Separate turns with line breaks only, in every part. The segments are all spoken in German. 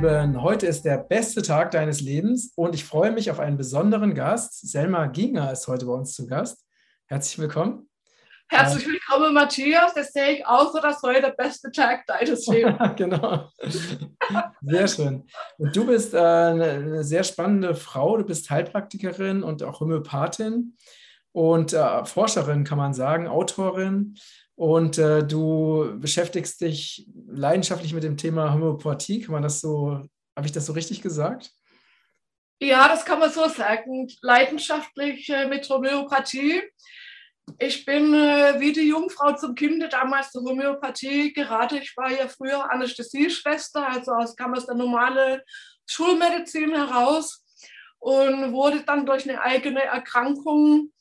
Lieben, heute ist der beste Tag deines Lebens und ich freue mich auf einen besonderen Gast. Selma Ginger ist heute bei uns zu Gast. Herzlich willkommen.
Herzlich willkommen, Matthias. Das sehe ich auch so, dass heute der beste Tag deines Lebens
Genau. Sehr schön. Und du bist äh, eine sehr spannende Frau. Du bist Heilpraktikerin und auch Homöopathin und äh, Forscherin, kann man sagen, Autorin. Und äh, du beschäftigst dich leidenschaftlich mit dem Thema Homöopathie. Kann man das so, habe ich das so richtig gesagt?
Ja, das kann man so sagen. Leidenschaftlich äh, mit Homöopathie. Ich bin äh, wie die Jungfrau zum Kinde damals zur Homöopathie gerade. Ich war ja früher Anästhesieschwester, also aus, kam aus der normalen Schulmedizin heraus und wurde dann durch eine eigene Erkrankung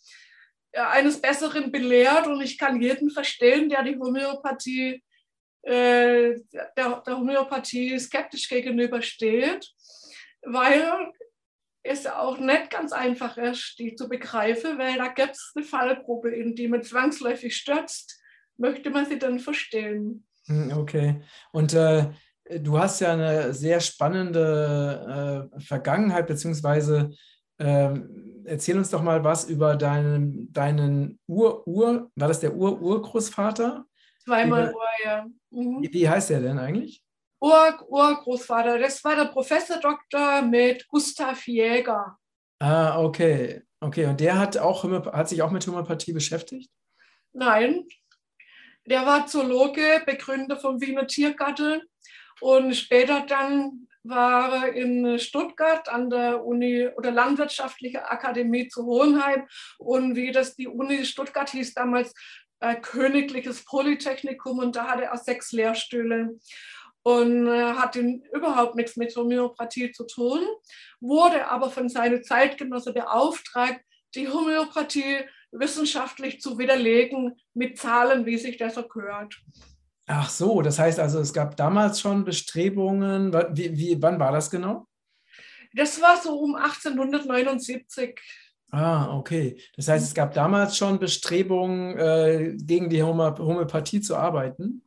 eines Besseren belehrt und ich kann jeden verstehen, der die Homöopathie, äh, der, der Homöopathie skeptisch gegenübersteht, weil es auch nicht ganz einfach ist, die zu begreifen, weil da gibt es eine Fallgruppe, in die man zwangsläufig stürzt. Möchte man sie dann verstehen?
Hm, okay. Und äh, du hast ja eine sehr spannende äh, Vergangenheit, beziehungsweise ähm, erzähl uns doch mal was über deinen, deinen Ur-Ur, war das der Ur-Urgroßvater?
Zweimal Ur, ja.
Mhm. Wie, wie heißt der denn eigentlich?
Ur Urgroßvater, das war der Professor Doktor mit Gustav Jäger.
Ah, okay. Okay, und der hat, auch, hat sich auch mit Homöopathie beschäftigt?
Nein, der war Zoologe, Begründer vom Wiener Tiergarten und später dann war in Stuttgart an der Uni oder Landwirtschaftliche Akademie zu Hohenheim und wie das die Uni Stuttgart hieß damals äh, Königliches Polytechnikum und da hatte er sechs Lehrstühle und äh, hatte überhaupt nichts mit Homöopathie zu tun, wurde aber von seinen Zeitgenossen beauftragt, die Homöopathie wissenschaftlich zu widerlegen mit Zahlen, wie sich das gehört.
Ach so, das heißt also, es gab damals schon Bestrebungen. Wie, wie, wann war das genau?
Das war so um 1879.
Ah, okay. Das heißt, es gab damals schon Bestrebungen, äh, gegen die Homöopathie zu arbeiten?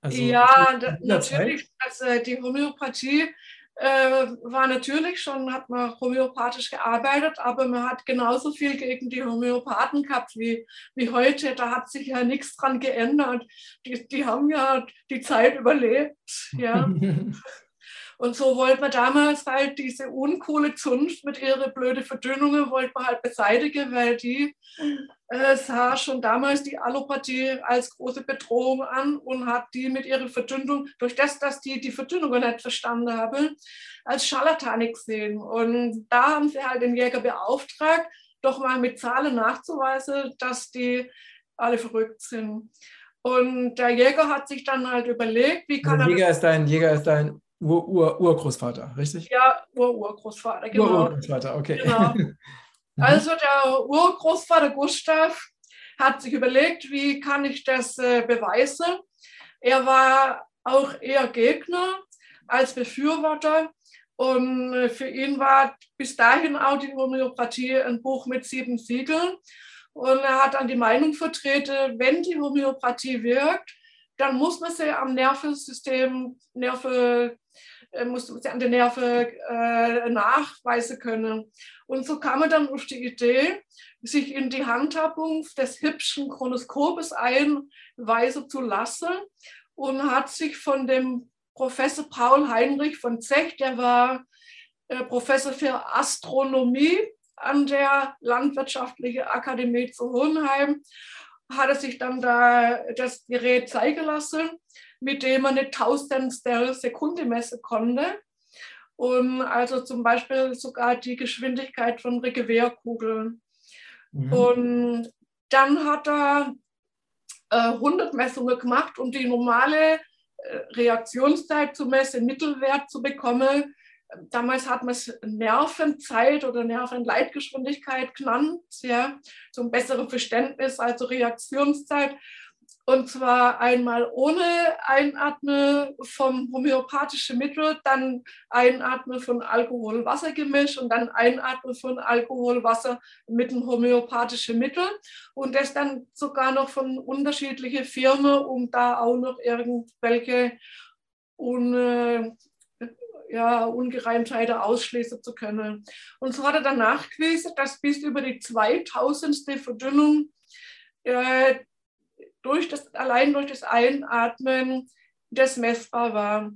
Also, ja, natürlich. Also die Homöopathie äh, war natürlich schon, hat man homöopathisch gearbeitet, aber man hat genauso viel gegen die Homöopathen gehabt wie, wie heute. Da hat sich ja nichts dran geändert. Die, die haben ja die Zeit überlebt. Ja. Und so wollte man damals halt diese uncoole Zunft mit ihren blöden Verdünnungen wollte man halt beseitigen, weil die äh, sah schon damals die Allopathie als große Bedrohung an und hat die mit ihrer Verdünnung, durch das, dass die die Verdünnungen nicht verstanden haben, als Scharlatanik gesehen. Und da haben sie halt den Jäger beauftragt, doch mal mit Zahlen nachzuweisen, dass die alle verrückt sind. Und der Jäger hat sich dann halt überlegt, wie kann
der Jäger er. Ist dein, Jäger ist dein Ur, Ur, Urgroßvater, richtig?
Ja, Ur-Urgroßvater, genau.
Urgroßvater, okay.
Genau. Also der Urgroßvater Gustav hat sich überlegt, wie kann ich das äh, beweisen. Er war auch eher Gegner als Befürworter. Und äh, für ihn war bis dahin auch die Homöopathie ein Buch mit sieben Siegeln. Und er hat dann die Meinung vertreten, wenn die Homöopathie wirkt, dann muss man sie am Nervensystem, Nerve, äh, muss man sie an den Nerven äh, nachweisen können. Und so kam man dann auf die Idee, sich in die Handhabung des hübschen Chronoskopes einweisen zu lassen und hat sich von dem Professor Paul Heinrich von Zech, der war äh, Professor für Astronomie an der Landwirtschaftlichen Akademie zu Hohenheim, hat er sich dann da das Gerät zeigen lassen, mit dem man eine Tausendstel Sekunde messen konnte. Und also zum Beispiel sogar die Geschwindigkeit von Regewehrkugeln. Mhm. Und dann hat er äh, 100 Messungen gemacht, um die normale äh, Reaktionszeit zu messen, Mittelwert zu bekommen. Damals hat man es Nervenzeit oder Nervenleitgeschwindigkeit genannt, ja, zum besseren Verständnis, also Reaktionszeit. Und zwar einmal ohne Einatmen vom homöopathischen Mittel, dann Einatmen von Alkohol-Wasser-Gemisch und dann Einatmen von Alkohol-Wasser mit dem homöopathischen Mittel. Und das dann sogar noch von unterschiedlichen Firmen, um da auch noch irgendwelche un, ja, Ungereimtheiten ausschließen zu können. Und so hat er dann nachgewiesen, dass bis über die 2000. Verdünnung äh, durch das, allein durch das Einatmen das messbar war.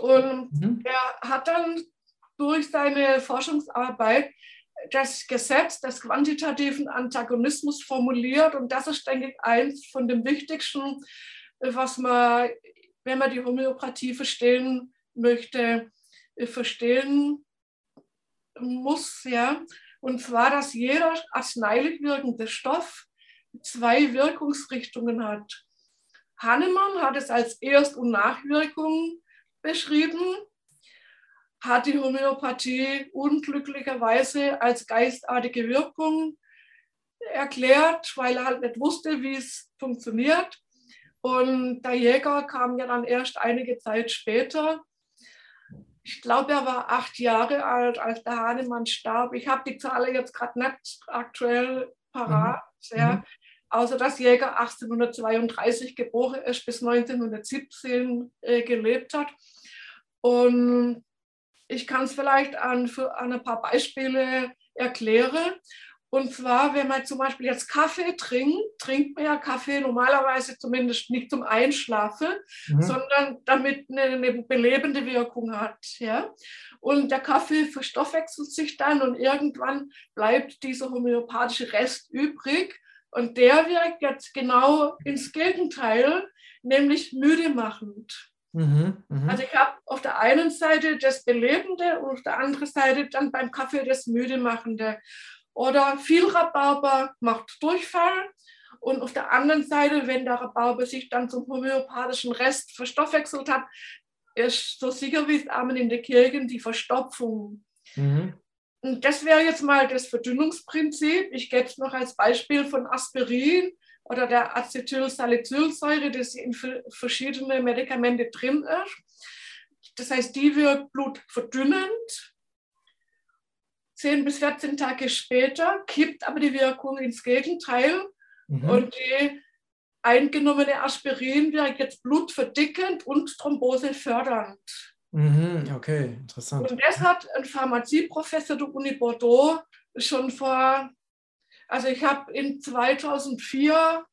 Und mhm. er hat dann durch seine Forschungsarbeit das Gesetz des quantitativen Antagonismus formuliert. Und das ist, denke ich, eins von den wichtigsten, was man, wenn man die Homöopathie verstehen möchte, verstehen muss. Ja? Und zwar, dass jeder arzneilich wirkende Stoff zwei Wirkungsrichtungen hat. Hannemann hat es als Erst- und Nachwirkung beschrieben, hat die Homöopathie unglücklicherweise als geistartige Wirkung erklärt, weil er halt nicht wusste, wie es funktioniert. Und der Jäger kam ja dann erst einige Zeit später. Ich glaube, er war acht Jahre alt, als der Hahnemann starb. Ich habe die Zahl jetzt gerade nicht aktuell parat. Mhm. Ja. Außer dass Jäger 1832 geboren ist, bis 1917 äh, gelebt hat. Und ich kann es vielleicht an, für, an ein paar Beispiele erklären. Und zwar, wenn man zum Beispiel jetzt Kaffee trinkt, trinkt man ja Kaffee normalerweise zumindest nicht zum Einschlafen, mhm. sondern damit eine, eine, belebende Wirkung hat. Ja? Und der Kaffee verstoffwechselt sich dann und irgendwann bleibt dieser homöopathische Rest übrig. Und der wirkt jetzt genau ins Gegenteil, nämlich müde machend. Mhm, mh. Also ich habe auf der einen Seite das Belebende und auf der anderen Seite dann beim Kaffee das Müdemachende. Oder viel Rhabarber macht Durchfall. Und auf der anderen Seite, wenn der Rhabarber sich dann zum homöopathischen Rest verstoffwechselt hat, ist so sicher wie es Amen in der Kirche die Verstopfung. Mhm. Und das wäre jetzt mal das Verdünnungsprinzip. Ich gebe es noch als Beispiel von Aspirin oder der Acetylsalicylsäure, das in verschiedene Medikamente drin ist. Das heißt, die wirkt blutverdünnend. 10 bis 14 Tage später kippt aber die Wirkung ins Gegenteil mhm. und die eingenommene Aspirin wirkt jetzt blutverdickend und thrombosefördernd.
Mhm, okay, interessant.
Und das hat ein Pharmazieprofessor der Uni Bordeaux schon vor also ich habe in 2004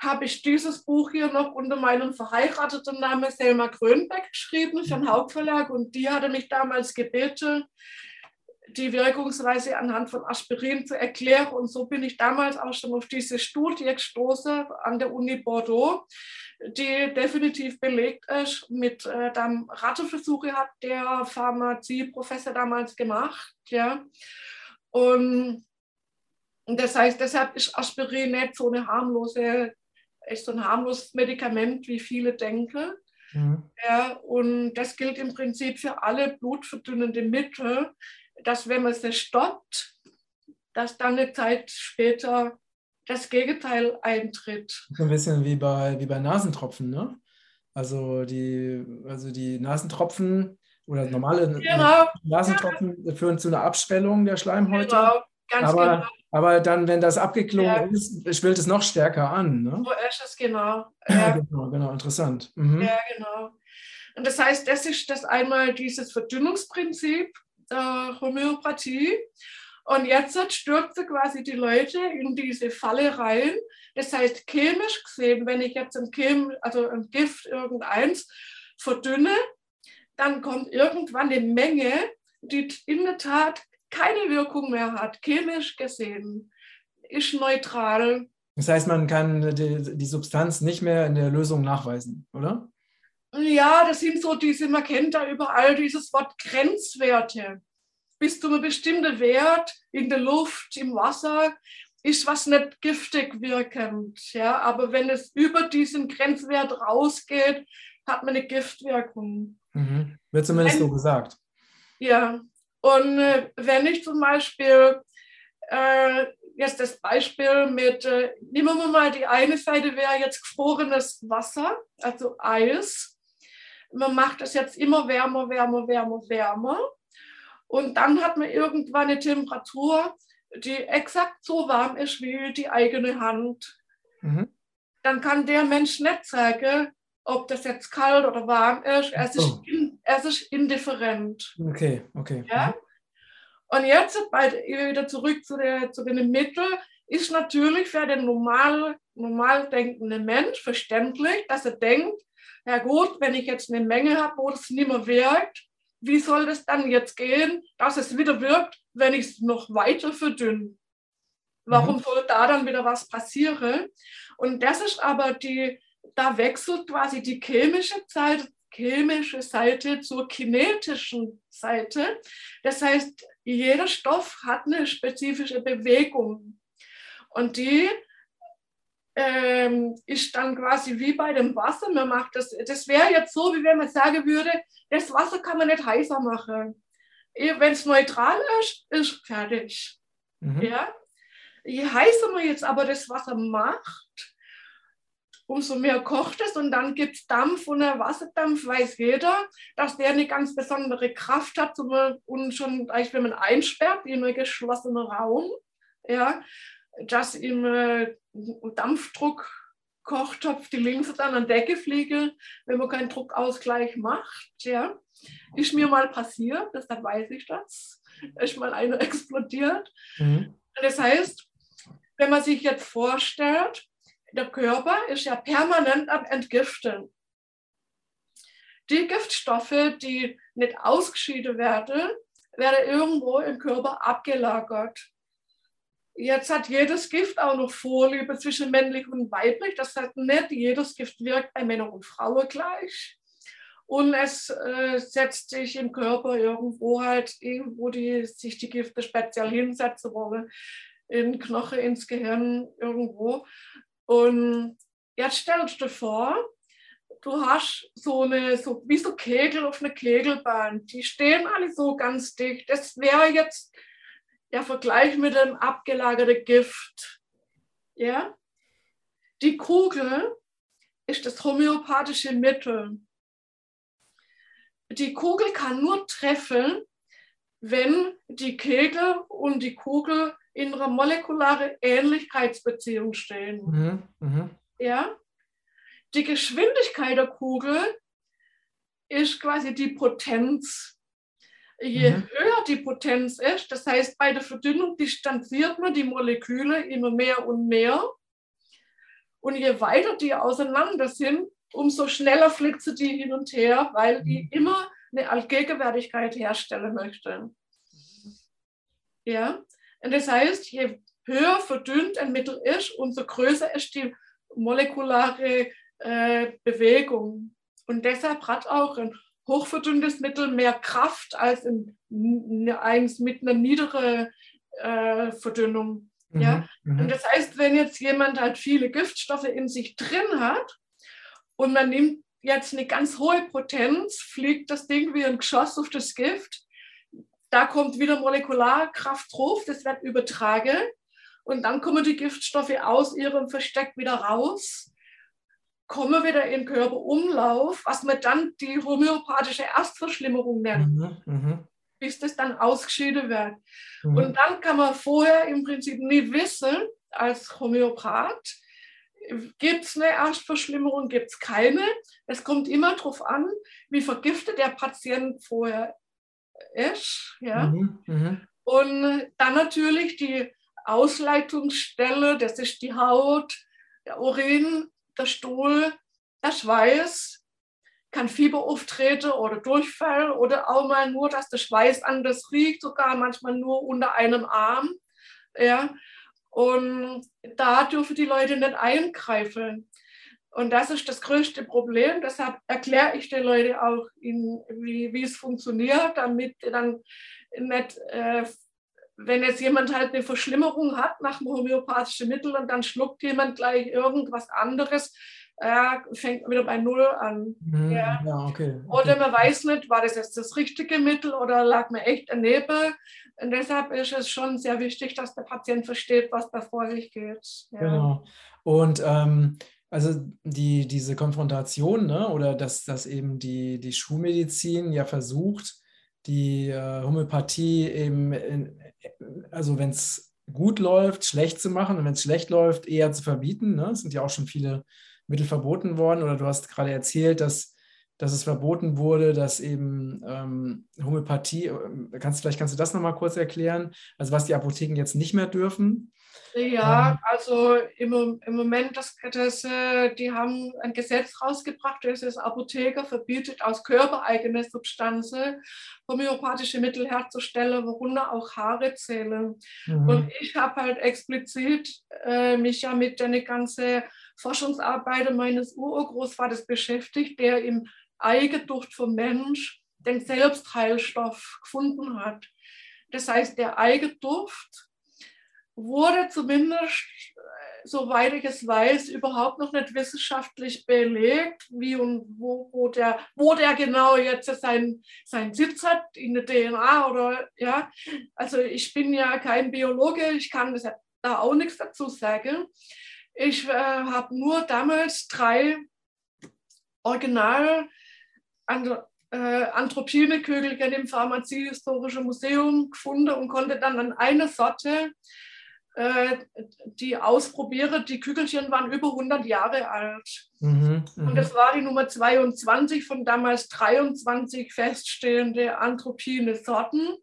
habe ich dieses Buch hier noch unter meinem verheirateten Namen Selma Grönbeck geschrieben für den Hauptverlag und die hatte mich damals gebeten, die Wirkungsweise anhand von Aspirin zu erklären. Und so bin ich damals auch schon auf diese Studie gestoßen an der Uni Bordeaux, die definitiv belegt ist mit äh, dem Ratteversuche hat der Pharmazieprofessor damals gemacht. Ja. Und das heißt, deshalb ist Aspirin nicht so eine harmlose, ist so ein harmloses Medikament, wie viele denken. Mhm. Ja, und das gilt im Prinzip für alle blutverdünnende Mittel, dass wenn man sie stoppt, dass dann eine Zeit später das Gegenteil eintritt.
ein bisschen wie bei, wie bei Nasentropfen, ne? Also die, also die Nasentropfen oder normale genau. Nasentropfen ja. führen zu einer Abschwellung der Schleimhäute. Genau, ganz aber genau. Aber dann, wenn das abgeklungen ja. ist, schwillt es noch stärker an. Ne?
So ist es, genau.
Ja, genau, genau, interessant.
Mhm. Ja, genau. Und das heißt, das ist das einmal dieses Verdünnungsprinzip der Homöopathie. Und jetzt stürzen quasi die Leute in diese Falle rein. Das heißt, chemisch gesehen, wenn ich jetzt ein, Chem, also ein Gift irgendeins verdünne, dann kommt irgendwann eine Menge, die in der Tat keine Wirkung mehr hat, chemisch gesehen, ist neutral.
Das heißt, man kann die, die Substanz nicht mehr in der Lösung nachweisen, oder?
Ja, das sind so diese, man kennt da überall dieses Wort Grenzwerte. Bis zu einem bestimmten Wert in der Luft, im Wasser, ist was nicht giftig wirkend. Ja? Aber wenn es über diesen Grenzwert rausgeht, hat man eine Giftwirkung.
Mhm. Wird zumindest wenn, so gesagt.
Ja, und äh, wenn ich zum Beispiel äh, jetzt das Beispiel mit, äh, nehmen wir mal die eine Seite wäre jetzt gefrorenes Wasser, also Eis. Man macht das jetzt immer wärmer, wärmer, wärmer, wärmer. Und dann hat man irgendwann eine Temperatur, die exakt so warm ist wie die eigene Hand. Mhm. Dann kann der Mensch nicht sagen, ob das jetzt kalt oder warm ist. Es ist, oh. in, Es ist indifferent.
Okay, okay.
Ja? Und jetzt wieder zurück zu, der, zu den Mitteln, ist natürlich für den normal, normal denkenden Mensch verständlich, dass er denkt, ja gut, wenn ich jetzt eine Menge habe, wo es nicht mehr wirkt, wie soll das dann jetzt gehen, dass es wieder wirkt, wenn ich es noch weiter verdünne? Warum mhm. soll da dann wieder was passieren? Und das ist aber die, da wechselt quasi die chemische Seite, chemische Seite zur kinetischen Seite. Das heißt, jeder Stoff hat eine spezifische Bewegung. Und die ähm, ist dann quasi wie bei dem Wasser. Man macht das, das wäre jetzt so, wie wenn man sagen würde, das Wasser kann man nicht heißer machen. Wenn es neutral ist, ist fertig. Mhm. Ja? Je heißer man jetzt aber das Wasser macht, umso mehr kocht es und dann gibt es Dampf und der Wasserdampf weiß jeder, dass der eine ganz besondere Kraft hat und schon, wenn man einsperrt in einen geschlossenen Raum, ja, dass im äh, Dampfdruck Kochtopf die Linse dann an Decke fliege, wenn man keinen Druckausgleich macht. Ja. Ist mir mal passiert, deshalb weiß ich das. Ist mal einer explodiert. Mhm. Das heißt, wenn man sich jetzt vorstellt, der Körper ist ja permanent am Entgiften. Die Giftstoffe, die nicht ausgeschieden werden, werden irgendwo im Körper abgelagert. Jetzt hat jedes Gift auch noch Vorliebe zwischen männlich und weiblich. Das heißt nicht, jedes Gift wirkt bei Männern und Frauen gleich. Und es äh, setzt sich im Körper irgendwo halt, wo die, sich die Gifte speziell hinsetzen wollen, in Knochen, ins Gehirn, irgendwo. Und jetzt stellst du dir vor, du hast so eine, so wie so Kegel auf einer Kegelbahn. Die stehen alle so ganz dicht. Das wäre jetzt der Vergleich mit dem abgelagerten Gift. Ja? Die Kugel ist das homöopathische Mittel. Die Kugel kann nur treffen, wenn die Kegel und die Kugel in einer molekularen Ähnlichkeitsbeziehung stehen. Mhm, mh. Ja? Die Geschwindigkeit der Kugel ist quasi die Potenz Je mhm. höher die Potenz ist, das heißt, bei der Verdünnung distanziert man die Moleküle immer mehr und mehr. Und je weiter die auseinander sind, umso schneller flitzen die hin und her, weil die mhm. immer eine Allgegenwärtigkeit herstellen möchten. Ja, und das heißt, je höher verdünnt ein Mittel ist, umso größer ist die molekulare äh, Bewegung. Und deshalb hat auch ein hochverdünntes Mittel mehr Kraft als in, eins mit einer niederen äh, Verdünnung. Mhm, ja? Mhm. Und das heißt, wenn jetzt jemand halt viele Giftstoffe in sich drin hat und man nimmt jetzt eine ganz hohe Potenz, fliegt das Ding wie ein Geschoss auf das Gift, da kommt wieder Molekularkraft drauf, das wird übertragen und dann kommen die Giftstoffe aus ihrem Versteck wieder raus komme wieder in Körperumlauf, was man dann die homöopathische Erstverschlimmerung nennt, mhm, mhm, bis das dann ausgeschieden wird. Mhm. Und dann kann man vorher im Prinzip nie wissen, als Homöopath, gibt es eine Erstverschlimmerung, gibt es keine. Es kommt immer darauf an, wie vergiftet der Patient vorher ist. Ja? Mhm, mhm. Und dann natürlich die Ausleitungsstelle, das ist die Haut, der Urin, der Stuhl, der Schweiß, kann Fieber auftreten oder Durchfall oder auch mal nur, dass der Schweiß anders riecht, sogar manchmal nur unter einem Arm. Ja. Und da dürfen die Leute nicht eingreifen. Und das ist das größte Problem. Deshalb erkläre ich den Leuten auch, in, wie, wie es funktioniert, damit dann nicht äh, wenn jetzt jemand halt eine Verschlimmerung hat nach einem homöopathischen Mittel und dann schluckt jemand gleich irgendwas anderes, äh, fängt wieder bei Null an. Mhm, ja. ja okay, okay. Oder man weiß nicht, war das jetzt das richtige Mittel oder lag mir echt daneben. Und deshalb ist es schon sehr wichtig, dass der Patient versteht, was da vor sich geht.
Ja. Genau. Und ähm, also die, diese Konfrontation ne, oder dass, dass eben die, die Schulmedizin ja versucht, die äh, Homöopathie eben, in, also wenn es gut läuft, schlecht zu machen und wenn es schlecht läuft, eher zu verbieten. Ne? Es sind ja auch schon viele Mittel verboten worden oder du hast gerade erzählt, dass dass es verboten wurde, dass eben ähm, Homöopathie, äh, kannst, vielleicht kannst du das nochmal kurz erklären, also was die Apotheken jetzt nicht mehr dürfen.
Ja, also im, im Moment, das, das, äh, die haben ein Gesetz rausgebracht, das ist Apotheker verbietet, aus körpereigene Substanzen homöopathische Mittel herzustellen, worunter auch Haare zählen. Mhm. Und ich habe halt explizit äh, mich ja mit der ganzen Forschungsarbeit meines Urgroßvaters beschäftigt, der im Eigenduft vom Mensch den Selbstheilstoff gefunden hat. Das heißt, der Eigenduft wurde zumindest, äh, soweit ich es weiß, überhaupt noch nicht wissenschaftlich belegt, wie und wo, wo, der, wo der genau jetzt sein, sein Sitz hat, in der DNA oder ja. Also ich bin ja kein Biologe, ich kann da auch nichts dazu sagen. Ich äh, habe nur damals drei Original äh, Anthropine-Kügelchen im Pharmaziehistorischen Museum gefunden und konnte dann an eine Sorte die ausprobiere. Die Kügelchen waren über 100 Jahre alt. Mhm, und mhm. das war die Nummer 22 von damals 23 feststehende anthropine Sorten.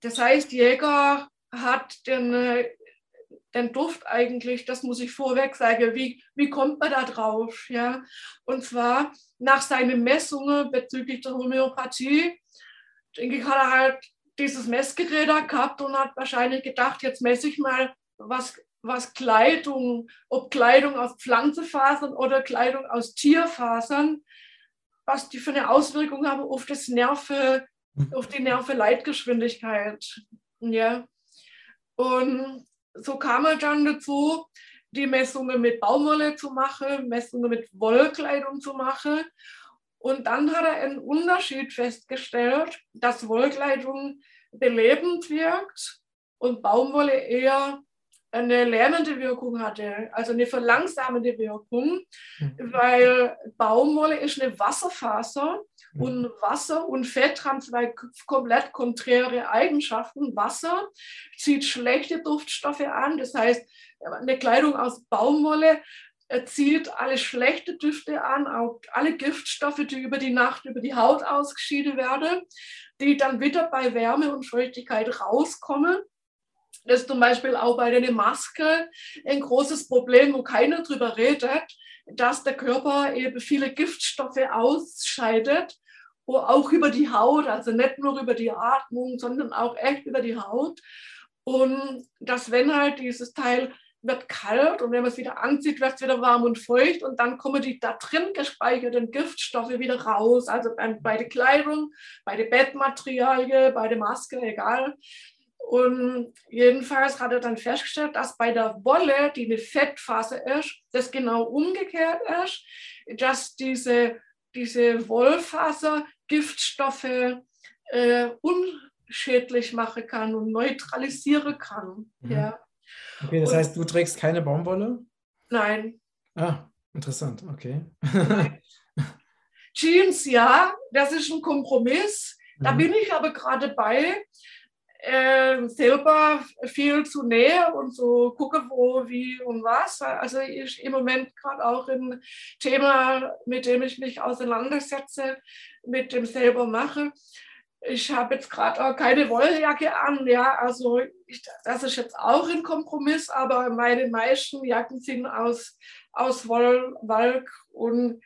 Das heißt, Jäger hat den, äh, den Duft eigentlich, das muss ich vorweg sagen, wie, wie kommt man da drauf? Ja? Und zwar nach seinen Messungen bezüglich der Homöopathie, denke ich, hat er halt dieses Messgerät gehabt und hat wahrscheinlich gedacht, jetzt messe ich mal, was, was Kleidung, ob Kleidung aus Pflanzenfasern oder Kleidung aus Tierfasern, was die für eine Auswirkung haben auf das Nerve, mhm. auf die Nerve-Leitgeschwindigkeit. Ja. Und so kam er dann dazu, die Messungen mit Baumwolle zu machen, Messungen mit Wollkleidung zu machen. Und dann hat er einen Unterschied festgestellt, dass Wollkleidung belebend wirkt und Baumwolle eher eine lärmende Wirkung hatte, also eine verlangsamende Wirkung, mhm. weil Baumwolle ist eine Wasserfaser mhm. und Wasser und Fett haben zwei komplett konträre Eigenschaften. Wasser zieht schlechte Duftstoffe an, das heißt, eine Kleidung aus Baumwolle er zieht alle schlechte Düfte an, auch alle Giftstoffe, die über die Nacht über die Haut ausgeschieden werden, die dann wieder bei Wärme und Feuchtigkeit rauskommen. Das ist zum Beispiel auch bei der Maske ein großes Problem, wo keiner drüber redet, dass der Körper eben viele Giftstoffe ausscheidet, wo auch über die Haut, also nicht nur über die Atmung, sondern auch echt über die Haut. Und dass wenn halt dieses Teil wird kalt und wenn man es wieder anzieht, wird es wieder warm und feucht und dann kommen die da drin gespeicherten Giftstoffe wieder raus. Also bei, der Kleidung, bei der Bettmaterialien, bei der Maske, egal. Und jedenfalls hat er dann festgestellt, dass bei der Wolle, die eine Fettphase ist, das genau umgekehrt ist, dass diese, diese Wollfaser Giftstoffe äh, unschädlich machen kann und neutralisieren kann. Mhm. Ja.
Okay, das und, heißt, du trägst keine Baumwolle?
Nein.
Ah, interessant, okay.
Jeans, ja, das ist ein Kompromiss. Da mhm. bin ich aber gerade bei, äh, selber viel zu näher und so gucke, wo, wie und was. Also ich im Moment gerade auch ein Thema, mit dem ich mich auseinandersetze, mit dem selber mache ich habe jetzt gerade auch keine Wolljacke an, ja, also ich, das ist jetzt auch ein Kompromiss, aber meine meisten Jacken sind aus, aus Woll, Walk und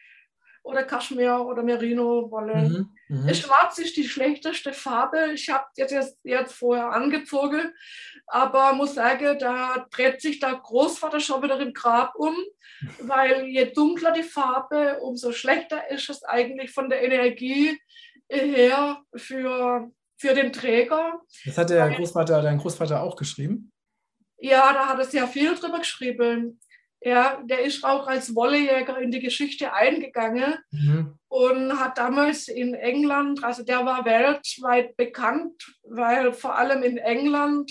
oder Kaschmir oder Merino-Wolle. Mhm, mh. Schwarz ist die schlechteste Farbe. Ich habe jetzt, jetzt vorher angezogen, aber muss sagen, da dreht sich der Großvater schon wieder im Grab um, weil je dunkler die Farbe, umso schlechter ist es eigentlich von der Energie her für, für den Träger.
Das hat der Großvater, dein Großvater auch geschrieben?
Ja, da hat er sehr viel drüber geschrieben. Ja, der ist auch als Wollejäger in die Geschichte eingegangen mhm. und hat damals in England, also der war weltweit bekannt, weil vor allem in England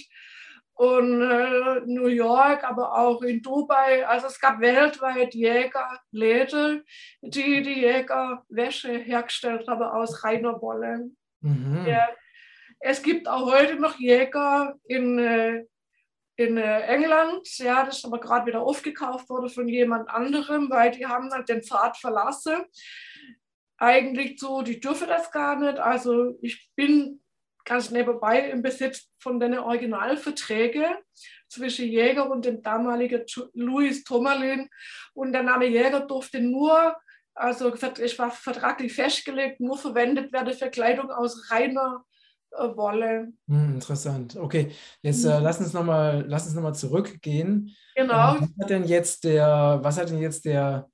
und äh, New York, aber auch in Dubai. Also es gab weltweit Jägerläden, die die Jägerwäsche hergestellt haben aus reiner Wolle. Mhm. Ja. Es gibt auch heute noch Jäger in, äh, in äh, England, ja, das ist aber gerade wieder aufgekauft worden von jemand anderem, weil die haben halt den Pfad verlassen. eigentlich so, die dürfen das gar nicht. Also ich bin ganz nebenbei im Besitz von den Originalverträgen zwischen Jäger und dem damaligen Louis Tomerlin. Und der Name Jäger durfte nur, also ich war vertraglich festgelegt, nur verwendet werden für Kleidung aus reiner äh, Wolle.
Hm, interessant. Okay, jetzt äh, mhm. lass uns nochmal noch, zurückgehen.
Genau.
Ähm, was hat denn jetzt der, was hat denn jetzt der,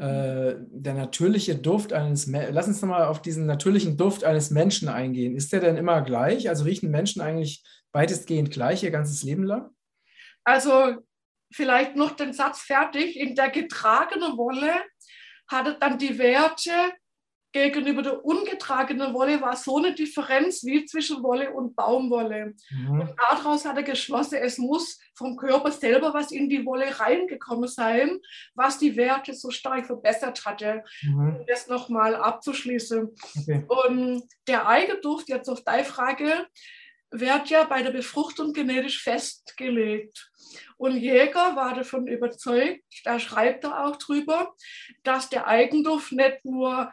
äh, der natürliche Duft eines Menschen, lass uns nochmal auf diesen natürlichen Duft eines Menschen eingehen. Ist der denn immer gleich? Also riechen Menschen eigentlich weitestgehend gleich ihr ganzes Leben lang?
Also vielleicht noch den Satz fertig. In der getragenen Wolle hat er dann die Werte gegenüber der ungetragenen Wolle war so eine Differenz wie zwischen Wolle und Baumwolle. Mhm. Und daraus hat er geschlossen, es muss vom Körper selber was in die Wolle reingekommen sein, was die Werte so stark verbessert hatte, mhm. um das nochmal abzuschließen. Okay. Und der Eigenduft, jetzt auf deine Frage, wird ja bei der Befruchtung genetisch festgelegt. Und Jäger war davon überzeugt, da schreibt er auch drüber, dass der Eigenduft nicht nur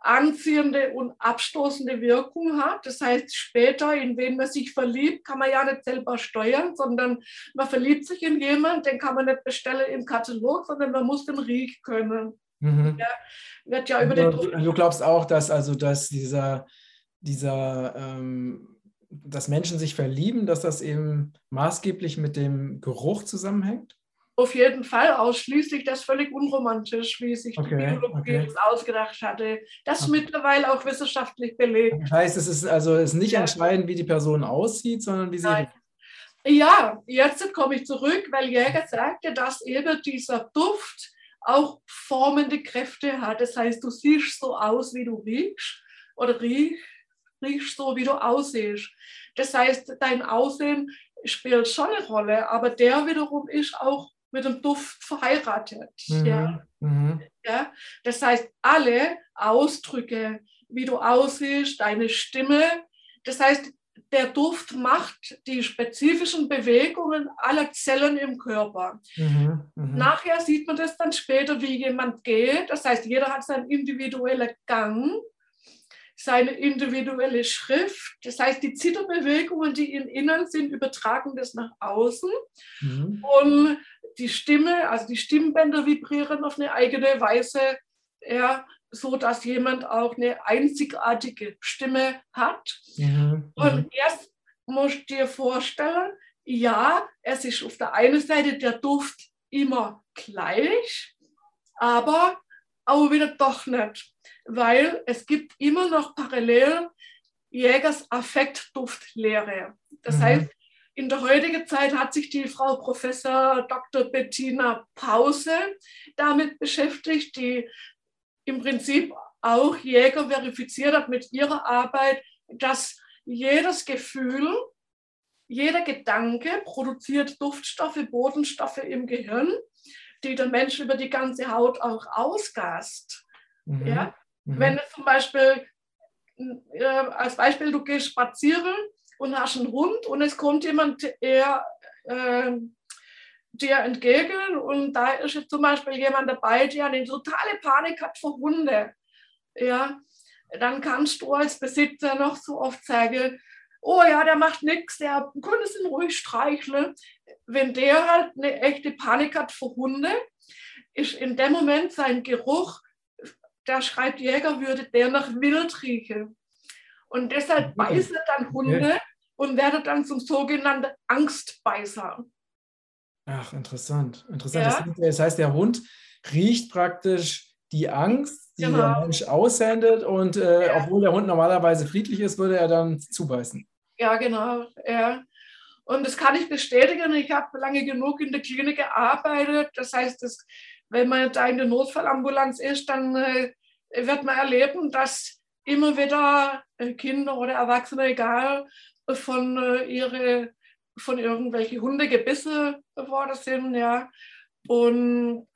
anziehende und abstoßende Wirkung hat. Das heißt, später, in wen man sich verliebt, kann man ja nicht selber steuern, sondern man verliebt sich in jemanden, den kann man nicht bestellen im Katalog, sondern man muss den riechen können. Mhm. Wird ja über
du, den du glaubst auch, dass also dass dieser, dieser ähm, dass Menschen sich verlieben, dass das eben maßgeblich mit dem Geruch zusammenhängt?
Auf jeden Fall ausschließlich das völlig unromantisch, wie sich okay, die Biologie okay. ausgedacht hatte. Das okay. mittlerweile auch wissenschaftlich belegt.
Das heißt, es ist also es ist nicht ja. entscheidend, wie die Person aussieht, sondern wie sie. Nein.
Ja, jetzt komme ich zurück, weil Jäger sagte, dass eben dieser Duft auch formende Kräfte hat. Das heißt, du siehst so aus, wie du riechst oder riechst, riechst so, wie du aussiehst. Das heißt, dein Aussehen spielt schon eine Rolle, aber der wiederum ist auch mit dem Duft verheiratet. Mhm. Ja. Mhm. Ja? Das heißt, alle Ausdrücke, wie du aussiehst, deine Stimme, das heißt, der Duft macht die spezifischen Bewegungen aller Zellen im Körper. Mhm, mh. Nachher sieht man das dann später, wie jemand geht. Das heißt, jeder hat seinen individuellen Gang seine individuelle Schrift. Das heißt, die Zitterbewegungen, die in Innen sind, übertragen das nach außen. Mhm. Und die Stimme, also die Stimmbänder vibrieren auf eine eigene Weise, ja, so dass jemand auch eine einzigartige Stimme hat. Mhm. Und erst musst du dir vorstellen, ja, es ist auf der einen Seite der Duft immer gleich, aber auch wieder doch nicht weil es gibt immer noch parallel Jägers Affektduftlehre. Das mhm. heißt, in der heutigen Zeit hat sich die Frau Professor Dr. Bettina Pause damit beschäftigt, die im Prinzip auch Jäger verifiziert hat mit ihrer Arbeit, dass jedes Gefühl, jeder Gedanke produziert Duftstoffe, Bodenstoffe im Gehirn, die der Mensch über die ganze Haut auch ausgast. Mhm. Ja? Mhm. Wenn du zum Beispiel, äh, als Beispiel, du gehst spazieren und hast einen Hund und es kommt jemand eher, äh, dir entgegen und da ist jetzt zum Beispiel jemand dabei, der eine totale Panik hat vor Hunde, ja, dann kannst du als Besitzer noch so oft sagen, oh ja, der macht nichts, der könnte es ruhig streicheln. Wenn der halt eine echte Panik hat vor Hunde, ist in dem Moment sein Geruch da schreibt Jäger, würde der nach Wild riechen. Und deshalb beißt er dann Hunde und werde dann zum sogenannten Angstbeißer.
Ach, interessant. Interessant. Ja. Das heißt, der Hund riecht praktisch die Angst, die genau. der Mensch aussendet und äh, ja. obwohl der Hund normalerweise friedlich ist, würde er dann zubeißen.
Ja, genau. Ja. Und das kann ich bestätigen. Ich habe lange genug in der Klinik gearbeitet. Das heißt, das wenn man da in der Notfallambulanz ist, dann äh, wird man erleben, dass immer wieder äh, Kinder oder Erwachsene, egal, von äh, ihre von irgendwelchen Hunde gebissen worden sind, ja. Und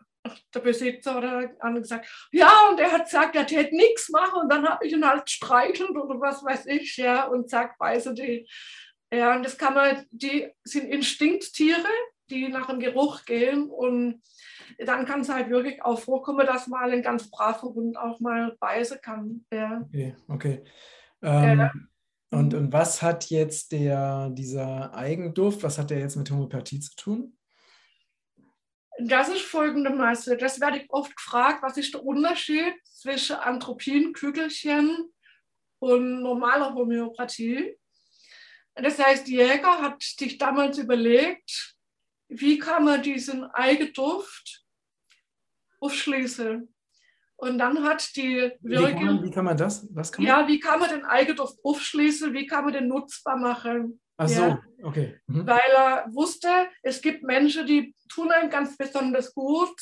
der Besitzer oder andere gesagt, ja, und er hat gesagt, er täte nichts machen und dann habe ich ihn halt streichelnd oder was weiß ich, ja, und zack, beiße die. Ja, und das kann man, die sind Instinkttiere, die nach dem Geruch gehen. Und dann kann es halt wirklich auch vorkommen, dass mal ein ganz braver Hund auch mal beißen kann. Ja.
Okay, okay. Ähm, äh, und, und was hat jetzt der, dieser Eigenduft, was hat der jetzt mit Homöopathie zu tun?
Das ist folgendermaßen, das werde ich oft gefragt, was ist der Unterschied zwischen Anthropin-Kügelchen und normaler Homöopathie? Das heißt, die Jäger hat sich damals überlegt, wie kann man diesen Eigenduft aufschließen? Und dann hat die
Wirke, wie, kann man, wie kann man das? Was kann
man? Ja, wie kann man den Eigenduft aufschließen? Wie kann man den nutzbar machen?
Ach so, ja. okay.
Mhm. Weil er wusste, es gibt Menschen, die tun einem ganz besonders gut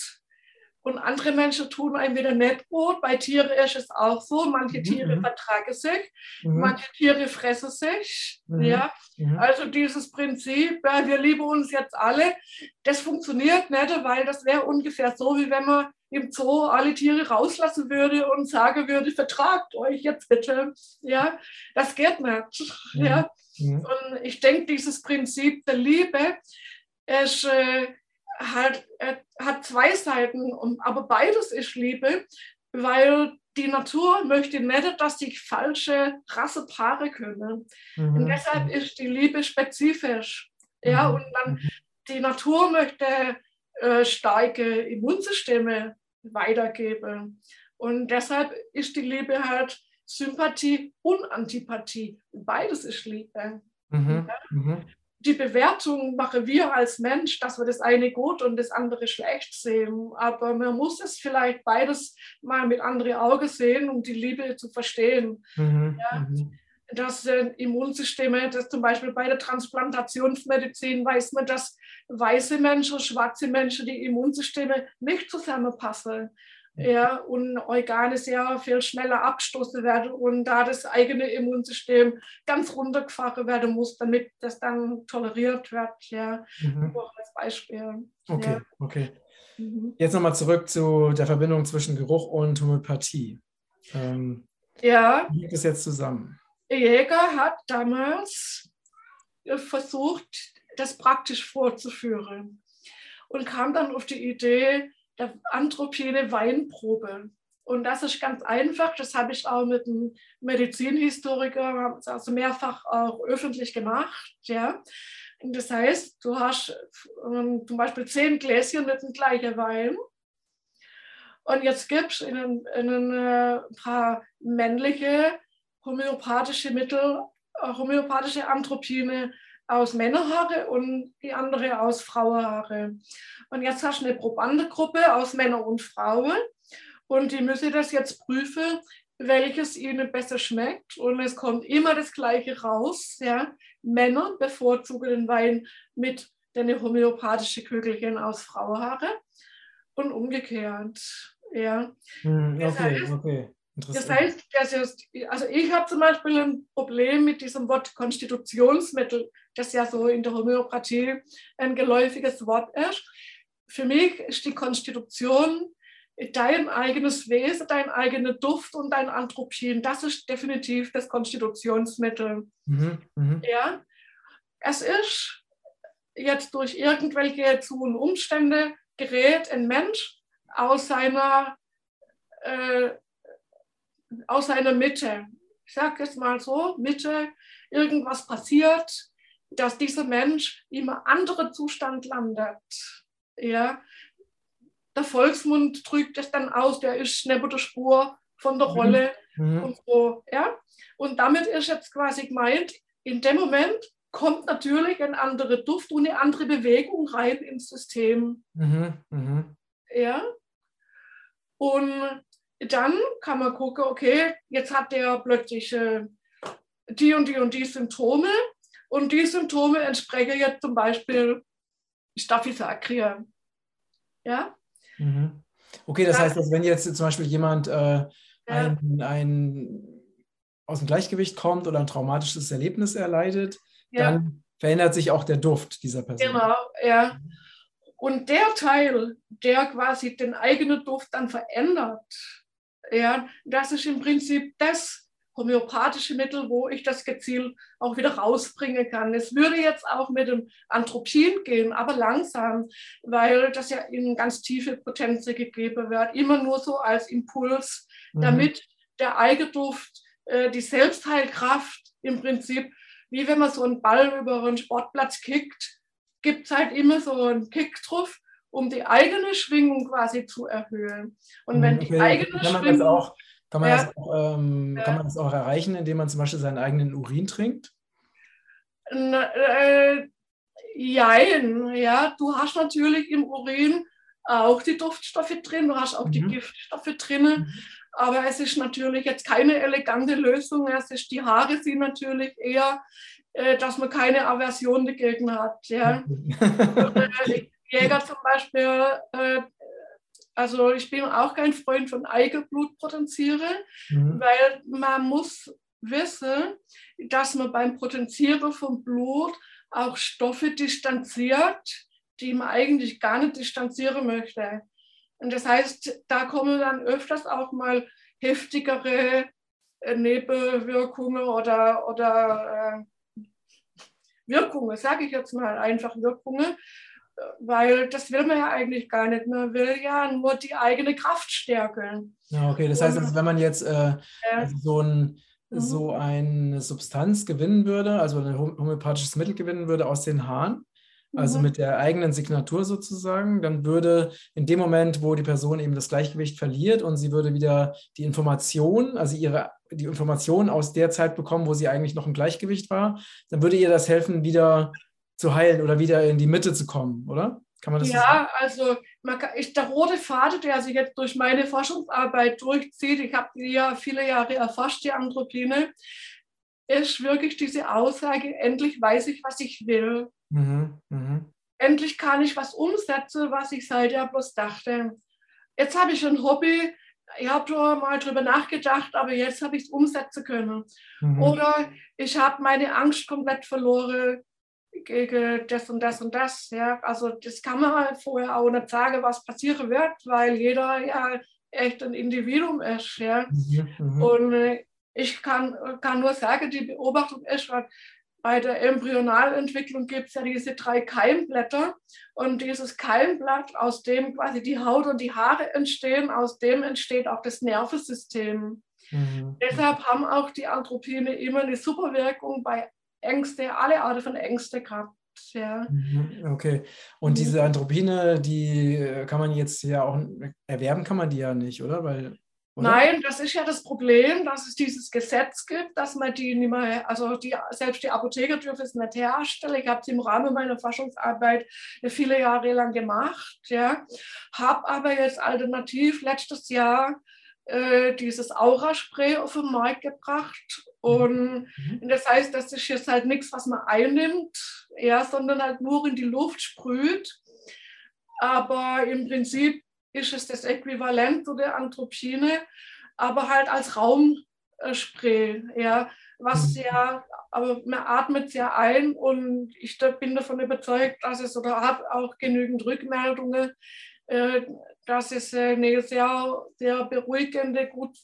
und andere Menschen tun einem wieder nicht gut. Bei Tieren ist es auch so. Manche mhm. Tiere mhm. vertragen sich, mhm. manche Tiere fressen sich. Mhm. Ja. Mhm. Also dieses Prinzip, ja, wir lieben uns jetzt alle, das funktioniert nicht, weil das wäre ungefähr so, wie wenn man im Zoo alle Tiere rauslassen würde und sagen würde, vertragt euch jetzt bitte. Ja, das geht nicht. Ja. Und ich denke, dieses Prinzip der Liebe ist, äh, hat, äh, hat zwei Seiten, aber beides ist Liebe, weil die Natur möchte nicht, dass sich falsche Rassepaare können. Mhm. Und deshalb ist die Liebe spezifisch. Ja, mhm. und dann mhm. die Natur möchte äh, starke Immunsysteme weitergeben. Und deshalb ist die Liebe halt Sympathie und Antipathie. Beides ist Liebe. Mhm. Ja? Mhm die Bewertung machen wir als Mensch, dass wir das eine gut und das andere schlecht sehen. Aber man muss es vielleicht beides mal mit anderen Augen sehen, um die Liebe zu verstehen. Mhm. Ja, mhm. das äh, Immunsysteme, das zum Beispiel bei der Transplantationsmedizin weiß man, dass weiße Menschen, schwarze Menschen die Immunsysteme nicht zusammenpassen ja, und Organe sehr viel schneller abgestoßen werden und da das eigene Immunsystem ganz runtergefahren werden muss, damit das dann toleriert wird. Ja, mhm. als Beispiel.
Okay, ja. okay. Mhm. Jetzt nochmal zurück zu der Verbindung zwischen Geruch und Homöopathie. Ähm, ja. Wie liegt es jetzt zusammen?
Jäger hat damals versucht, das praktisch vorzuführen und kam dann auf die Idee, der anthropine Weinprobe. Und das ist ganz einfach. Das habe ich auch mit einem Medizinhistoriker also mehrfach auch öffentlich gemacht. Ja. Und das heißt, du hast ähm, zum Beispiel zehn Gläschen mit dem gleichen Wein. Und jetzt gibt es in, in, in äh, ein paar männliche homöopathische Mittel, äh, homöopathische Anthropine aus Männerhaare und die andere aus Frauenhaare. Und jetzt hast du eine Probandengruppe aus Männern und Frauen und die müssen das jetzt prüfen, welches ihnen besser schmeckt. Und es kommt immer das Gleiche raus. Ja. Männer bevorzugen den Wein mit den homöopathischen Kügelchen aus Frauenhaare und umgekehrt. Ja.
Hm, okay, das heißt, okay.
Das heißt, also ich habe zum Beispiel ein Problem mit diesem Wort Konstitutionsmittel, das ja so in der Homöopathie ein geläufiges Wort ist. Für mich ist die Konstitution dein eigenes Wesen, dein eigener Duft und dein Anthropin. Das ist definitiv das Konstitutionsmittel. Mhm, mh. Ja, es ist jetzt durch irgendwelche Zu- und Umstände gerät ein Mensch aus seiner äh, aus seiner Mitte. Ich sage es mal so, Mitte, irgendwas passiert, dass dieser Mensch in einem anderen Zustand landet. Ja. Der Volksmund drückt es dann aus, der ist neben der Spur von der mhm. Rolle mhm. und so. Ja. Und damit ist jetzt quasi gemeint, in dem Moment kommt natürlich ein anderer Duft und eine andere Bewegung rein ins System. Mhm. Mhm. Ja. Und dann kann man gucken, okay, jetzt hat der plötzlich äh, die und die und die Symptome und die Symptome entsprechen jetzt zum Beispiel Staphysagria. Ja?
Mhm. Okay, das, das heißt, dass wenn jetzt zum Beispiel jemand äh, ein, ein, aus dem Gleichgewicht kommt oder ein traumatisches Erlebnis erleidet, ja. dann verändert sich auch der Duft dieser Person.
Genau, ja. Und der Teil, der quasi den eigenen Duft dann verändert, ja, das ist im Prinzip das homöopathische Mittel, wo ich das gezielt auch wieder rausbringen kann. Es würde jetzt auch mit dem Anthropin gehen, aber langsam, weil das ja in ganz tiefe Potenzen gegeben wird, immer nur so als Impuls, mhm. damit der Eigenduft, äh, die Selbstheilkraft im Prinzip, wie wenn man so einen Ball über einen Sportplatz kickt, gibt es halt immer so einen Kick drauf, um die eigene Schwingung quasi zu erhöhen. Und wenn die eigene
kann man
Schwingung.
Auch, kann, man ja, das auch, ähm, ja. kann man das auch erreichen, indem man zum Beispiel seinen eigenen Urin trinkt?
Na, äh, jein, ja, du hast natürlich im Urin auch die Duftstoffe drin, du hast auch mhm. die Giftstoffe drin. Mhm. Aber es ist natürlich jetzt keine elegante Lösung. Es ist, die Haare sind natürlich eher, äh, dass man keine Aversion dagegen hat. Ja. Und, äh, Jäger zum Beispiel, äh, also ich bin auch kein Freund von Eigenblutpotenzieren, mhm. weil man muss wissen, dass man beim Potenzieren von Blut auch Stoffe distanziert, die man eigentlich gar nicht distanzieren möchte. Und das heißt, da kommen dann öfters auch mal heftigere äh, Nebenwirkungen oder, oder äh, Wirkungen, sage ich jetzt mal einfach Wirkungen, weil das will man ja eigentlich gar nicht. Man will ja nur die eigene Kraft stärken.
Ja, okay, das heißt, also, wenn man jetzt äh, also so, ein, mhm. so eine Substanz gewinnen würde, also ein homöopathisches Mittel gewinnen würde aus den Haaren, also mhm. mit der eigenen Signatur sozusagen, dann würde in dem Moment, wo die Person eben das Gleichgewicht verliert und sie würde wieder die Information, also ihre die Information aus der Zeit bekommen, wo sie eigentlich noch im Gleichgewicht war, dann würde ihr das helfen, wieder zu heilen oder wieder in die Mitte zu kommen, oder?
Kann man das ja, so also kann, ich, der rote Faden, der sich jetzt durch meine Forschungsarbeit durchzieht, ich habe die ja viele Jahre erforscht, die Anthropine, ist wirklich diese Aussage, endlich weiß ich, was ich will. Mhm, mh. Endlich kann ich was umsetzen, was ich seither bloß dachte. Jetzt habe ich ein Hobby, ich habe mal drüber nachgedacht, aber jetzt habe ich es umsetzen können. Mhm. Oder ich habe meine Angst komplett verloren das und das und das. Ja. Also das kann man halt vorher auch nicht sagen, was passieren wird, weil jeder ja echt ein Individuum ist. Ja. Mhm, mhm. und äh, ich kann, kann nur sagen, die Beobachtung ist, bei der Embryonalentwicklung gibt es ja diese drei Keimblätter und dieses Keimblatt, aus dem quasi die Haut und die Haare entstehen, aus dem entsteht auch das Nervensystem. Mhm. Deshalb haben auch die Anthropine immer eine Superwirkung bei Ängste, alle Arten von Ängste gehabt. Ja.
Mhm, okay. Und mhm. diese Anthropine, die äh, kann man jetzt ja auch erwerben, kann man die ja nicht, oder? Weil,
oder? Nein, das ist ja das Problem, dass es dieses Gesetz gibt, dass man die nicht mehr, also die, selbst die Apotheker dürfen es nicht herstellen. Ich habe es im Rahmen meiner Forschungsarbeit viele Jahre lang gemacht, ja. Habe aber jetzt alternativ letztes Jahr äh, dieses Aura-Spray auf den Markt gebracht. Und mhm. das heißt, das ist jetzt halt nichts, was man einnimmt, ja, sondern halt nur in die Luft sprüht. Aber im Prinzip ist es das Äquivalent zu der Anthropine, aber halt als Raumspray, ja, was mhm. ja, aber man atmet ja ein und ich bin davon überzeugt, dass es oder habe auch genügend Rückmeldungen, äh, dass es eine sehr, sehr beruhigende, gut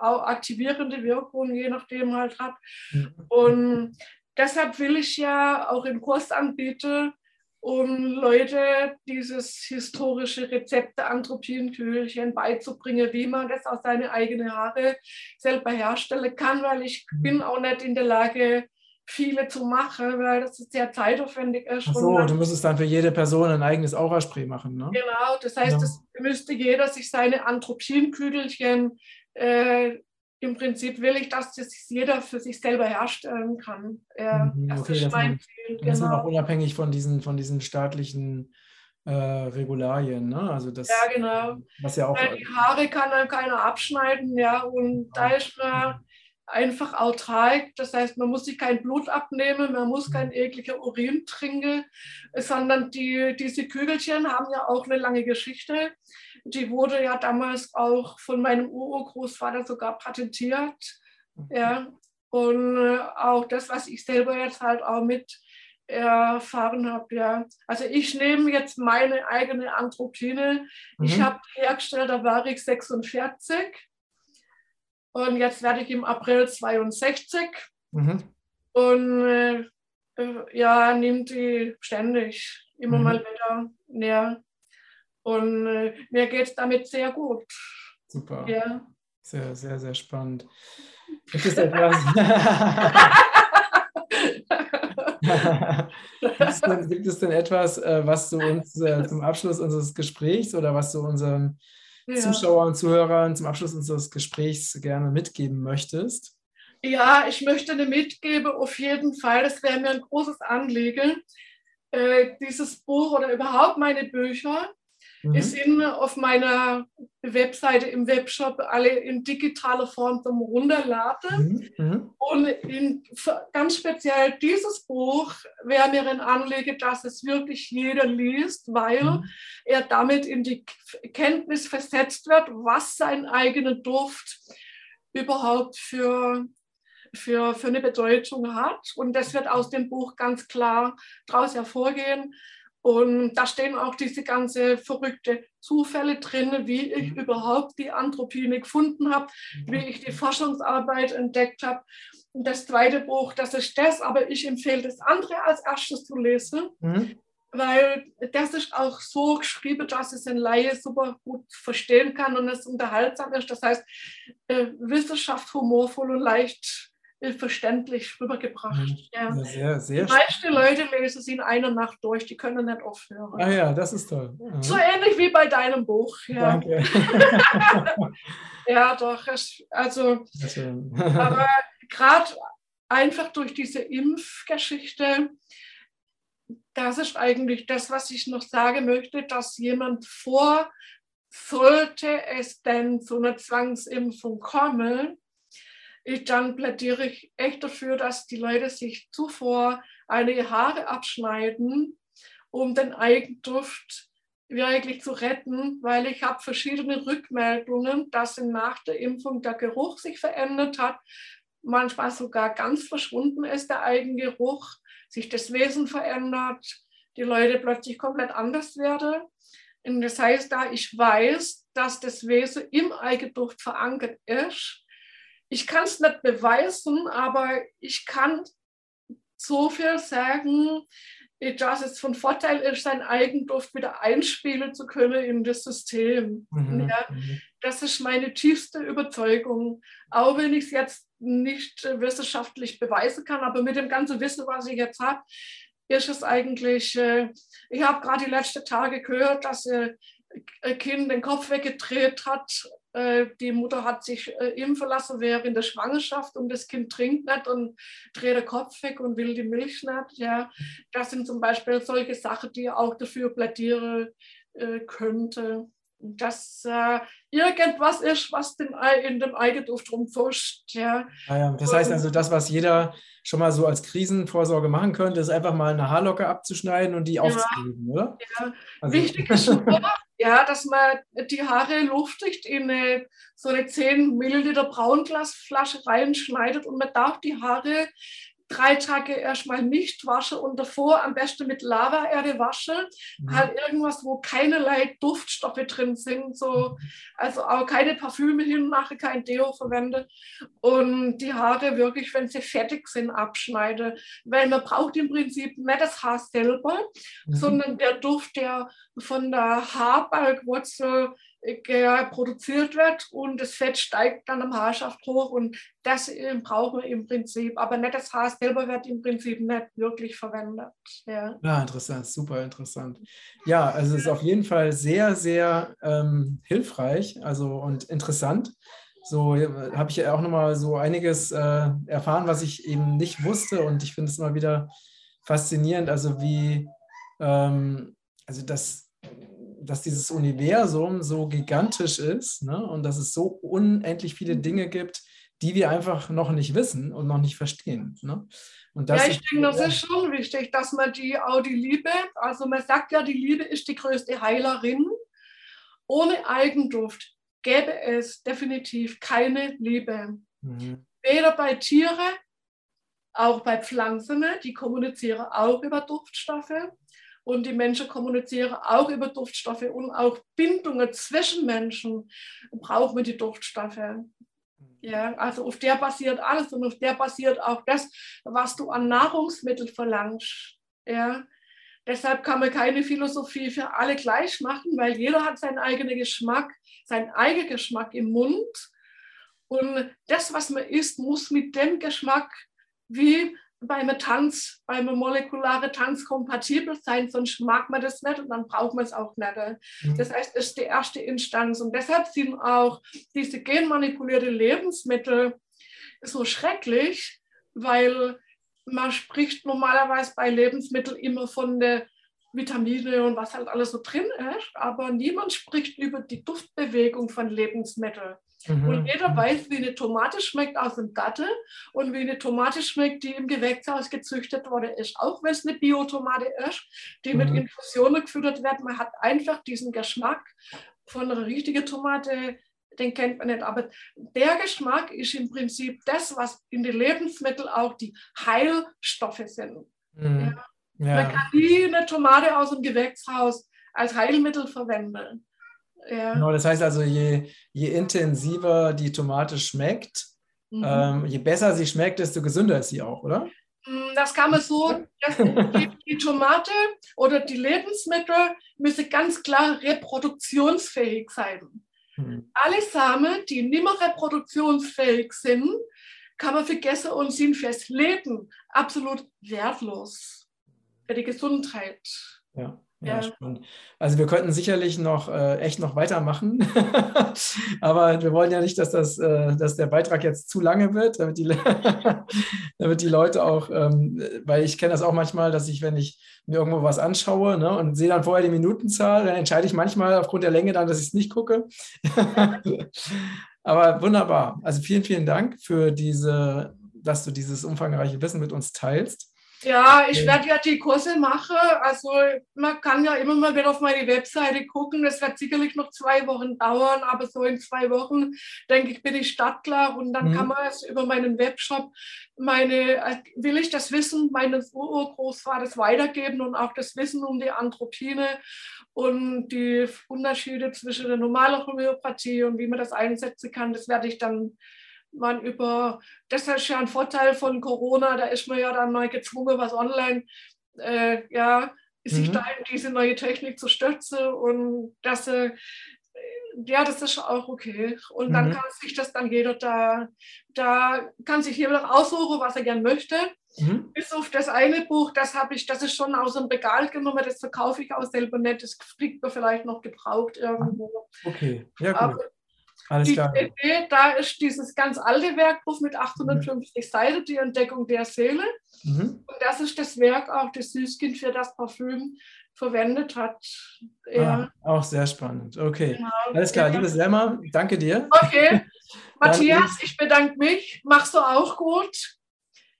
aktivierende Wirkung, je nachdem halt hat. Mhm. Und deshalb will ich ja auch im Kurs anbieten, um Leute dieses historische Rezept der Anthropienkühlchen beizubringen, wie man das aus seinen eigenen Haare selber herstellen kann, weil ich mhm. bin auch nicht in der Lage, viele zu machen, weil das sehr zeitaufwendig ist.
Ach so, du müsstest dann für jede Person ein eigenes Auraspray machen, ne?
Genau, das heißt, ja. das müsste jeder sich seine Anthropienkügelchen, äh, im Prinzip will ich, dass das jeder für sich selber herstellen kann. Äh,
mhm, das okay, ist mein Ziel. Das genau. ist auch unabhängig von diesen, von diesen staatlichen äh, Regularien, ne? Also das,
ja, genau.
Was ja auch,
Weil die Haare kann dann keiner abschneiden, ja, und ja. da ist man einfach autark. Das heißt, man muss sich kein Blut abnehmen, man muss kein mhm. ekliger Urin trinken, sondern die, diese Kügelchen haben ja auch eine lange Geschichte. Die wurde ja damals auch von meinem Urgroßvater sogar patentiert. Ja. Und äh, auch das, was ich selber jetzt halt auch mit erfahren habe. Ja. Also ich nehme jetzt meine eigene Anthropine. Mhm. Ich habe hergestellt, da war ich 46 Und jetzt werde ich im April 62. Mhm. Und äh, ja, nimmt die ständig immer mhm. mal wieder näher. Und äh, mir geht es damit sehr gut.
Super. Ja. Sehr, sehr, sehr spannend. Gibt es etwas? gibt, es denn, gibt, es denn, etwas, äh, was du uns äh, zum Abschluss unseres Gesprächs oder was du unseren ja. Zuschauern und Zuhörern zum Abschluss unseres Gesprächs gerne mitgeben möchtest?
Ja, ich möchte eine mitgeben, auf jeden Fall. Das wäre mir ein großes Anliegen. Äh, dieses Buch oder überhaupt meine Bücher Mhm. Es sind auf meiner Webseite im Webshop alle in digitaler Form zum Runterladen. Mhm. Mhm. Und in, ganz speziell dieses Buch wäre mir ein Anliegen, dass es wirklich jeder liest, weil mhm. er damit in die Kenntnis versetzt wird, was sein eigener Duft überhaupt für für, für eine Bedeutung hat. Und das wird aus dem Buch ganz klar daraus hervorgehen. Und da stehen auch diese ganze verrückte Zufälle drin, wie ich mhm. überhaupt die Anthropine gefunden habe, mhm. wie ich die Forschungsarbeit entdeckt habe. Und das zweite Buch, das ist das, aber ich empfehle das andere als erstes zu lesen, mhm. weil das ist auch so geschrieben, dass es ein Laie super gut verstehen kann und es unterhaltsam ist. Das heißt, äh, Wissenschaft humorvoll und leicht verständlich rübergebracht. Mhm. Ja. Sehr, sehr die meisten Leute lesen sie in einer Nacht durch, die können nicht aufhören.
Ah ja, das ist toll.
Mhm. So ähnlich wie bei deinem Buch. Ja. Danke. ja, doch. Also, aber gerade einfach durch diese Impfgeschichte, das ist eigentlich das, was ich noch sagen möchte, dass jemand vor, sollte es denn zu einer Zwangsimpfung kommen, ich, dann plädiere ich echt dafür, dass die Leute sich zuvor einige Haare abschneiden, um den Eigenduft wirklich zu retten, weil ich habe verschiedene Rückmeldungen, dass nach der Impfung der Geruch sich verändert hat, manchmal sogar ganz verschwunden ist der Eigengeruch, sich das Wesen verändert, die Leute plötzlich komplett anders werden. Und das heißt, da ich weiß, dass das Wesen im Eigenduft verankert ist, ich kann es nicht beweisen, aber ich kann so viel sagen, dass es von Vorteil ist, sein Eigenduft wieder einspielen zu können in das System. Mhm. Ja, mhm. das ist meine tiefste Überzeugung. Auch wenn ich es jetzt nicht wissenschaftlich beweisen kann, aber mit dem ganzen Wissen, was ich jetzt habe, ist es eigentlich, äh, ich habe gerade die letzten Tage gehört, dass ein Kind den Kopf weggedreht hat äh, die Mutter hat sich äh, impfen lassen während der Schwangerschaft und das Kind trinkt nicht und dreht den Kopf weg und will die Milch nicht. Ja. Das sind zum Beispiel solche Sachen, die auch dafür plädieren äh, könnte, dass äh, irgendwas ist, was den, in dem Eigenduft rumfuscht. Ja.
Ah ja, das heißt also, das, was jeder schon mal so als Krisenvorsorge machen könnte, ist einfach mal eine Haarlocke abzuschneiden und die ja, aufzulegen, oder?
Ja. Also, Wichtig ist nur, ja, dass man die Haare luftdicht in eine, so eine 10 Milliliter Braunglasflasche reinschneidet und man darf die Haare drei Tage erstmal nicht waschen und davor am besten mit Lavaerde waschen. Mhm. Halt irgendwas, wo keinerlei Duftstoffe drin sind, so, also auch keine Parfüme hinmache, kein Deo verwende und die Haare wirklich, wenn sie fertig sind, abschneide. Weil man braucht im Prinzip nicht das Haar selber, mhm. sondern der Duft, der von der Haarbalgwurzel produziert wird und das Fett steigt dann am Haarschaft hoch und das brauchen wir im Prinzip. Aber nicht das Haar selber wird im Prinzip nicht wirklich verwendet. Ja,
ja interessant, super interessant. Ja, also es ist auf jeden Fall sehr, sehr ähm, hilfreich also, und interessant. So habe ich auch nochmal so einiges äh, erfahren, was ich eben nicht wusste und ich finde es immer wieder faszinierend, also wie, ähm, also das dass dieses Universum so gigantisch ist ne? und dass es so unendlich viele mhm. Dinge gibt, die wir einfach noch nicht wissen und noch nicht verstehen. Ne?
Und das ja, ich denke, das ist schon wichtig, dass man die auch die Liebe, also man sagt ja, die Liebe ist die größte Heilerin. Ohne Eigenduft gäbe es definitiv keine Liebe. Mhm. Weder bei Tieren, auch bei Pflanzen, die kommunizieren auch über Duftstoffe. Und die Menschen kommunizieren auch über Duftstoffe und auch Bindungen zwischen Menschen brauchen wir die Duftstoffe. Ja, also auf der basiert alles und auf der basiert auch das, was du an Nahrungsmitteln verlangst. Ja. Deshalb kann man keine Philosophie für alle gleich machen, weil jeder hat seinen eigenen Geschmack, seinen eigenen Geschmack im Mund. Und das, was man isst, muss mit dem Geschmack wie beim Tanz, beim molekularen Tanz kompatibel sein, sonst mag man das nicht und dann braucht man es auch nicht. Mhm. Das heißt, es ist die erste Instanz und deshalb sind auch diese genmanipulierte Lebensmittel so schrecklich, weil man spricht normalerweise bei Lebensmitteln immer von der Vitamine und was halt alles so drin ist, aber niemand spricht über die Duftbewegung von Lebensmitteln. Mhm. Und jeder weiß, wie eine Tomate schmeckt aus dem Gatte und wie eine Tomate schmeckt, die im Gewächshaus gezüchtet worden ist. Auch wenn es eine Biotomate ist, die mhm. mit Infusionen gefüttert wird. Man hat einfach diesen Geschmack von einer richtigen Tomate, den kennt man nicht. Aber der Geschmack ist im Prinzip das, was in den Lebensmitteln auch die Heilstoffe sind. Mhm. Ja. Ja. Man kann nie eine Tomate aus dem Gewächshaus als Heilmittel verwenden.
Ja. Genau, das heißt also, je, je intensiver die Tomate schmeckt, mhm. ähm, je besser sie schmeckt, desto gesünder ist sie auch, oder?
Mm, das kann man so, die, die, Tomate oder die Lebensmittel müssen ganz klar reproduktionsfähig sein. Mhm. Alle Samen, die nicht mehr reproduktionsfähig sind, kann man vergessen und sind fürs Leben absolut wertlos. Für die Gesundheit.
Ja. Ja, spannend. Also wir könnten sicherlich noch äh, echt noch weitermachen, aber wir wollen ja nicht, dass, das, äh, dass der Beitrag jetzt zu lange wird, damit die, damit die Leute auch, ähm, weil ich kenne das auch manchmal, dass ich, wenn ich mir irgendwo was anschaue ne, und sehe dann vorher die Minutenzahl, dann entscheide ich manchmal aufgrund der Länge dann, dass ich es nicht gucke. aber wunderbar. Also vielen, vielen Dank für diese, dass du dieses umfangreiche Wissen mit uns teilst.
Ja, ich werde ja die Kurse machen. Also man kann ja immer mal wieder auf meine Webseite gucken. Das wird sicherlich noch zwei Wochen dauern, aber so in zwei Wochen, denke ich, bin ich startklar und dann mhm. kann man es über meinen Webshop, meine, äh, will ich das Wissen meines Urgroßvaters weitergeben und auch das Wissen um die Anthropine und die Unterschiede zwischen der normalen Homöopathie und wie man das einsetzen kann, das werde ich dann man über, das ist ja ein Vorteil von Corona, da ist man ja dann mal gezwungen, was online, äh, ja, sich mhm. da in diese neue Technik zu stützen und das, äh, ja, das ist auch okay. Und dann mhm. kann sich das dann jeder da, da kann sich jeder aussuchen, was er gern möchte. Mhm. Bis auf das eine Buch, das habe ich, das ist schon aus dem Regal genommen, das verkaufe ich auch selber nicht, das kriegt man vielleicht noch gebraucht irgendwo.
Okay, ja gut. Aber
alles die klar. Idee, da ist dieses ganz alte Werkbuch mit 850 mhm. Seiten, die Entdeckung der Seele. Mhm. Und das ist das Werk auch, das Süßkind für das Parfüm verwendet hat.
Ah, auch sehr spannend. Okay. Genau. Alles klar, ja. liebe Selma, danke dir.
Okay. Matthias, ich bedanke mich. Machst du auch gut?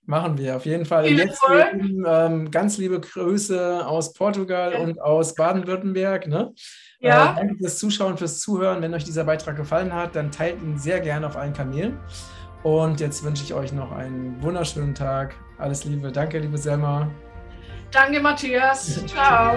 Machen wir auf jeden Fall. Jetzt ähm, ganz liebe Grüße aus Portugal ja. und aus Baden-Württemberg. Ne? Ja. Äh, danke fürs Zuschauen, fürs Zuhören. Wenn euch dieser Beitrag gefallen hat, dann teilt ihn sehr gerne auf allen Kanälen. Und jetzt wünsche ich euch noch einen wunderschönen Tag. Alles Liebe. Danke, liebe Selma.
Danke, Matthias. Ciao.